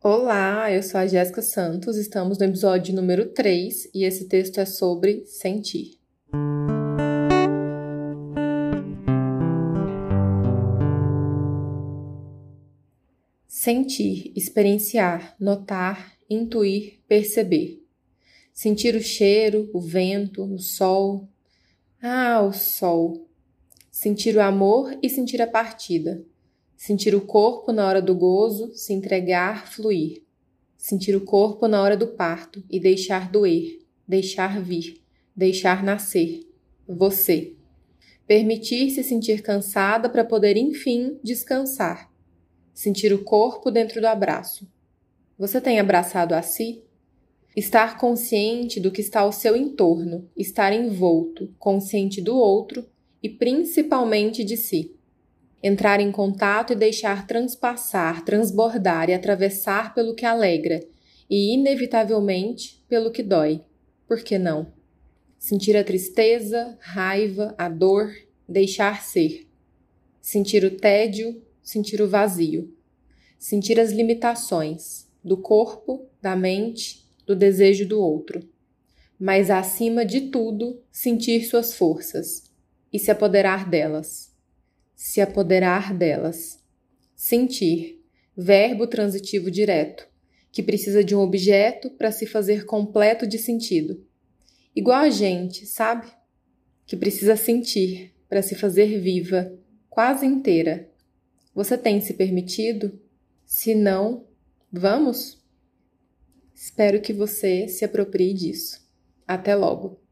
Olá, eu sou a Jéssica Santos, estamos no episódio número 3 e esse texto é sobre sentir. Sentir, experienciar, notar, intuir, perceber. Sentir o cheiro, o vento, o sol. Ah, o sol. Sentir o amor e sentir a partida Sentir o corpo na hora do gozo, se entregar, fluir. Sentir o corpo na hora do parto e deixar doer, deixar vir, deixar nascer. Você. Permitir-se sentir cansada para poder, enfim, descansar. Sentir o corpo dentro do abraço. Você tem abraçado a si? Estar consciente do que está ao seu entorno, estar envolto, consciente do outro e principalmente de si entrar em contato e deixar transpassar, transbordar e atravessar pelo que alegra e, inevitavelmente, pelo que dói. Por que não? Sentir a tristeza, raiva, a dor, deixar ser. Sentir o tédio, sentir o vazio. Sentir as limitações do corpo, da mente, do desejo do outro. Mas, acima de tudo, sentir suas forças e se apoderar delas se apoderar delas. Sentir, verbo transitivo direto, que precisa de um objeto para se fazer completo de sentido. Igual a gente, sabe? Que precisa sentir para se fazer viva, quase inteira. Você tem se permitido? Se não, vamos? Espero que você se aproprie disso. Até logo!